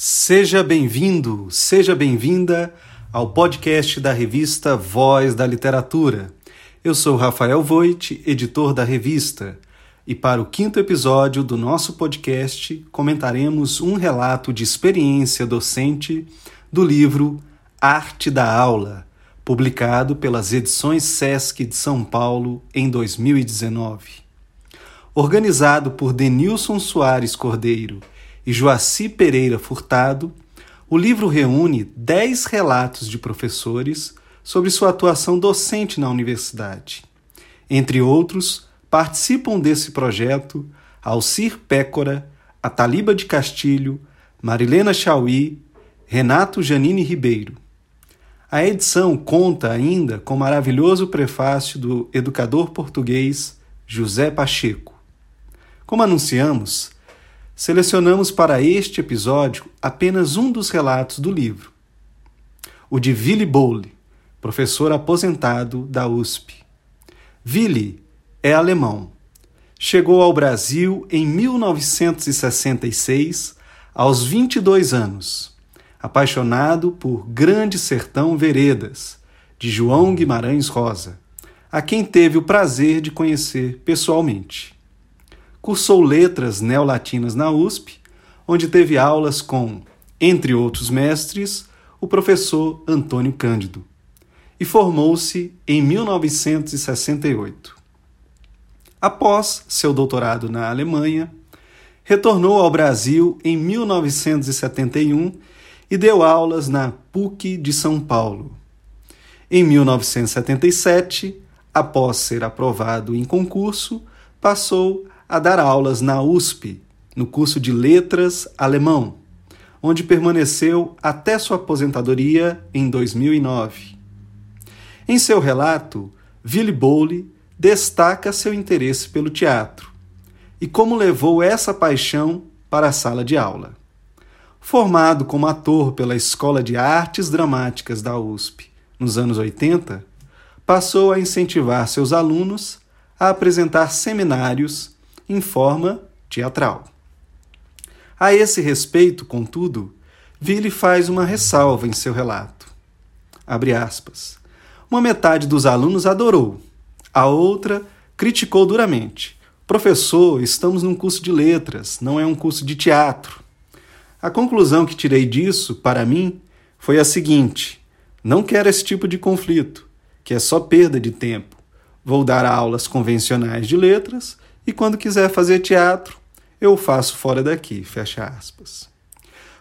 Seja bem-vindo, seja bem-vinda ao podcast da revista Voz da Literatura. Eu sou Rafael Voit, editor da revista, e para o quinto episódio do nosso podcast comentaremos um relato de experiência docente do livro Arte da Aula, publicado pelas edições Sesc de São Paulo em 2019. Organizado por Denilson Soares Cordeiro e Joaci Pereira Furtado, o livro reúne dez relatos de professores sobre sua atuação docente na universidade. Entre outros, participam desse projeto Alcir Pécora, Ataliba de Castilho, Marilena Chauí, Renato Janine Ribeiro. A edição conta ainda com maravilhoso prefácio do educador português José Pacheco. Como anunciamos, selecionamos para este episódio apenas um dos relatos do livro, o de Willy Bowley, professor aposentado da USP. Willy é alemão. Chegou ao Brasil em 1966, aos 22 anos, apaixonado por Grande Sertão Veredas, de João Guimarães Rosa, a quem teve o prazer de conhecer pessoalmente. Cursou letras neolatinas na USP, onde teve aulas com, entre outros mestres, o professor Antônio Cândido, e formou-se em 1968. Após seu doutorado na Alemanha, retornou ao Brasil em 1971 e deu aulas na PUC de São Paulo. Em 1977, após ser aprovado em concurso, passou a dar aulas na USP, no curso de Letras Alemão, onde permaneceu até sua aposentadoria em 2009. Em seu relato, Willy Bowley destaca seu interesse pelo teatro e como levou essa paixão para a sala de aula. Formado como ator pela Escola de Artes Dramáticas da USP nos anos 80, passou a incentivar seus alunos a apresentar seminários em forma teatral. A esse respeito, contudo, Ville faz uma ressalva em seu relato. Abre aspas. Uma metade dos alunos adorou, a outra criticou duramente. Professor, estamos num curso de letras, não é um curso de teatro. A conclusão que tirei disso, para mim, foi a seguinte: não quero esse tipo de conflito, que é só perda de tempo. Vou dar aulas convencionais de letras e quando quiser fazer teatro, eu faço fora daqui, fecha aspas.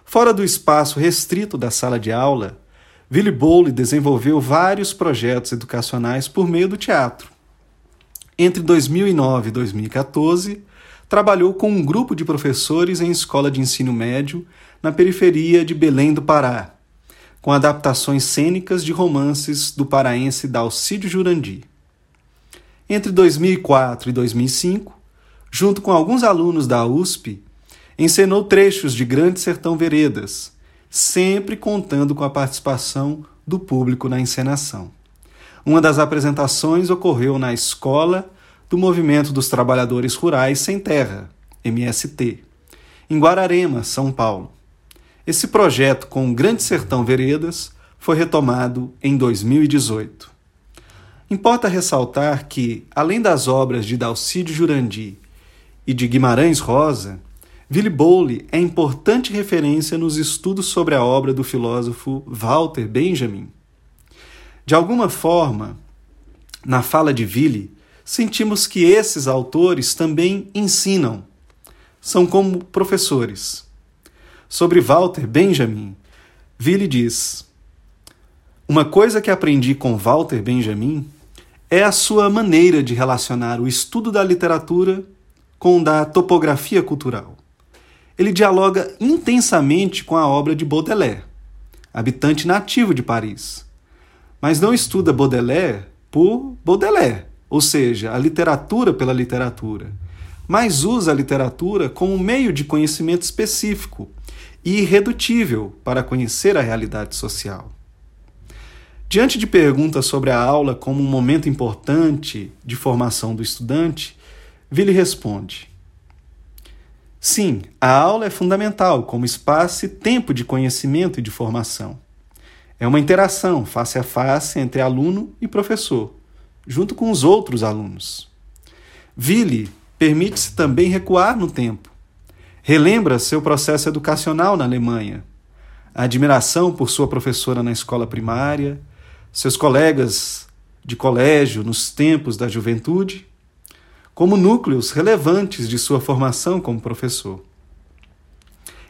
Fora do espaço restrito da sala de aula, Willy Bowley desenvolveu vários projetos educacionais por meio do teatro. Entre 2009 e 2014, trabalhou com um grupo de professores em escola de ensino médio na periferia de Belém do Pará, com adaptações cênicas de romances do paraense Dalcídio Jurandi. Entre 2004 e 2005, junto com alguns alunos da USP, encenou trechos de Grande Sertão Veredas, sempre contando com a participação do público na encenação. Uma das apresentações ocorreu na Escola do Movimento dos Trabalhadores Rurais Sem Terra, MST, em Guararema, São Paulo. Esse projeto com o Grande Sertão Veredas foi retomado em 2018. Importa ressaltar que, além das obras de Dalcídio Jurandi e de Guimarães Rosa, Willy Bowley é importante referência nos estudos sobre a obra do filósofo Walter Benjamin. De alguma forma, na fala de Willy, sentimos que esses autores também ensinam, são como professores. Sobre Walter Benjamin, Willy diz: Uma coisa que aprendi com Walter Benjamin é a sua maneira de relacionar o estudo da literatura com da topografia cultural. Ele dialoga intensamente com a obra de Baudelaire, habitante nativo de Paris, mas não estuda Baudelaire por Baudelaire, ou seja, a literatura pela literatura, mas usa a literatura como meio de conhecimento específico e irredutível para conhecer a realidade social. Diante de perguntas sobre a aula como um momento importante de formação do estudante, Willy responde: Sim, a aula é fundamental como espaço e tempo de conhecimento e de formação. É uma interação face a face entre aluno e professor, junto com os outros alunos. Ville permite-se também recuar no tempo. Relembra seu processo educacional na Alemanha, a admiração por sua professora na escola primária, seus colegas de colégio nos tempos da juventude, como núcleos relevantes de sua formação como professor.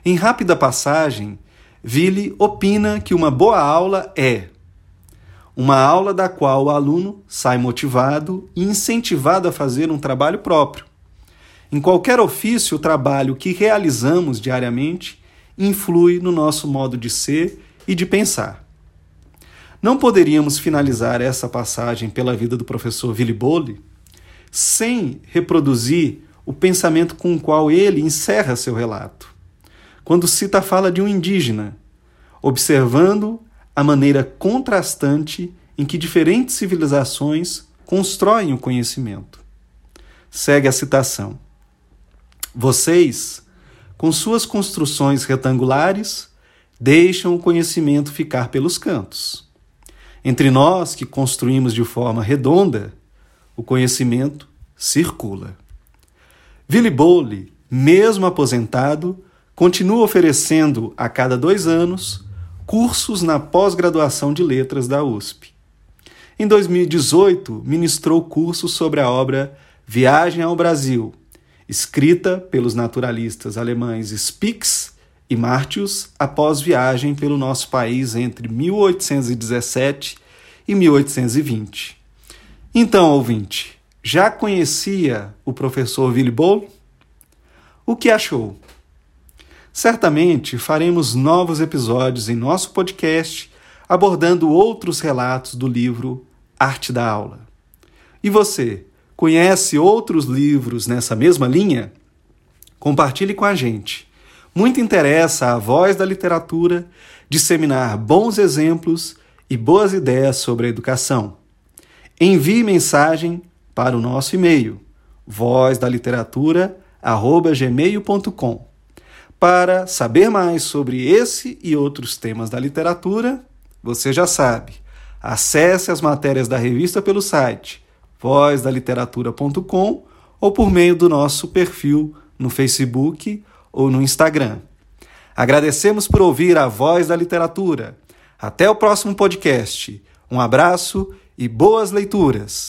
Em rápida passagem, Ville opina que uma boa aula é uma aula da qual o aluno sai motivado e incentivado a fazer um trabalho próprio. Em qualquer ofício, o trabalho que realizamos diariamente influi no nosso modo de ser e de pensar. Não poderíamos finalizar essa passagem pela vida do professor Willy Bole sem reproduzir o pensamento com o qual ele encerra seu relato, quando cita a fala de um indígena, observando a maneira contrastante em que diferentes civilizações constroem o conhecimento. Segue a citação. Vocês, com suas construções retangulares, deixam o conhecimento ficar pelos cantos. Entre nós, que construímos de forma redonda, o conhecimento circula. Willy Bowley, mesmo aposentado, continua oferecendo a cada dois anos cursos na pós-graduação de letras da USP. Em 2018, ministrou curso sobre a obra Viagem ao Brasil, escrita pelos naturalistas alemães Spix e Martius após viagem pelo nosso país entre 1817 e 1820. Então, ouvinte, já conhecia o professor Willy Boll? O que achou? Certamente faremos novos episódios em nosso podcast abordando outros relatos do livro Arte da Aula. E você, conhece outros livros nessa mesma linha? Compartilhe com a gente. Muito interessa a voz da literatura disseminar bons exemplos e boas ideias sobre a educação. Envie mensagem para o nosso e-mail vozdaliteratura@gmail.com. Para saber mais sobre esse e outros temas da literatura, você já sabe. Acesse as matérias da revista pelo site vozdaliteratura.com ou por meio do nosso perfil no Facebook ou no Instagram. Agradecemos por ouvir a Voz da Literatura. Até o próximo podcast. Um abraço e boas leituras!